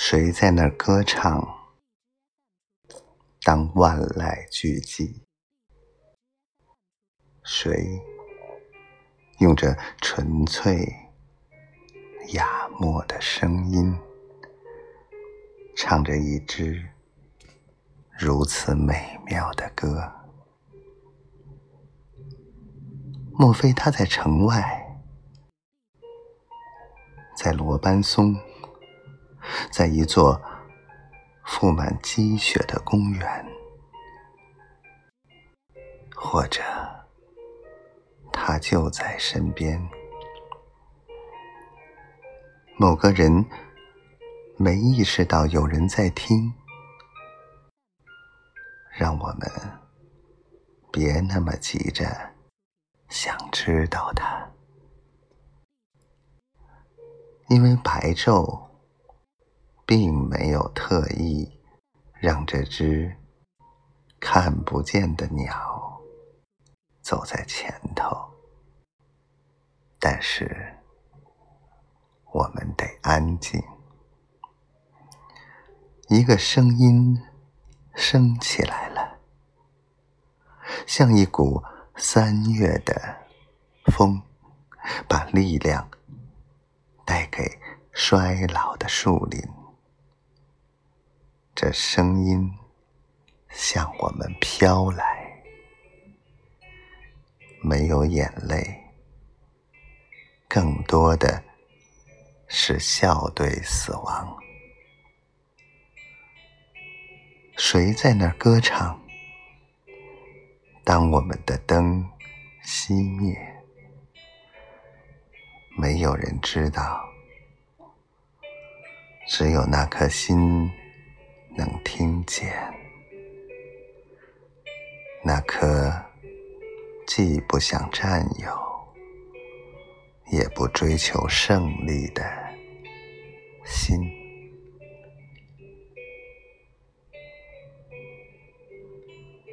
谁在那儿歌唱？当万籁俱寂，谁用着纯粹雅默的声音，唱着一支如此美妙的歌？莫非他在城外，在罗班松？在一座覆满积雪的公园，或者他就在身边。某个人没意识到有人在听，让我们别那么急着想知道他，因为白昼。并没有特意让这只看不见的鸟走在前头，但是我们得安静。一个声音升起来了，像一股三月的风，把力量带给衰老的树林。这声音向我们飘来，没有眼泪，更多的是笑对死亡。谁在那儿歌唱？当我们的灯熄灭，没有人知道，只有那颗心。能听见。那颗既不想占有也不追求胜利的心。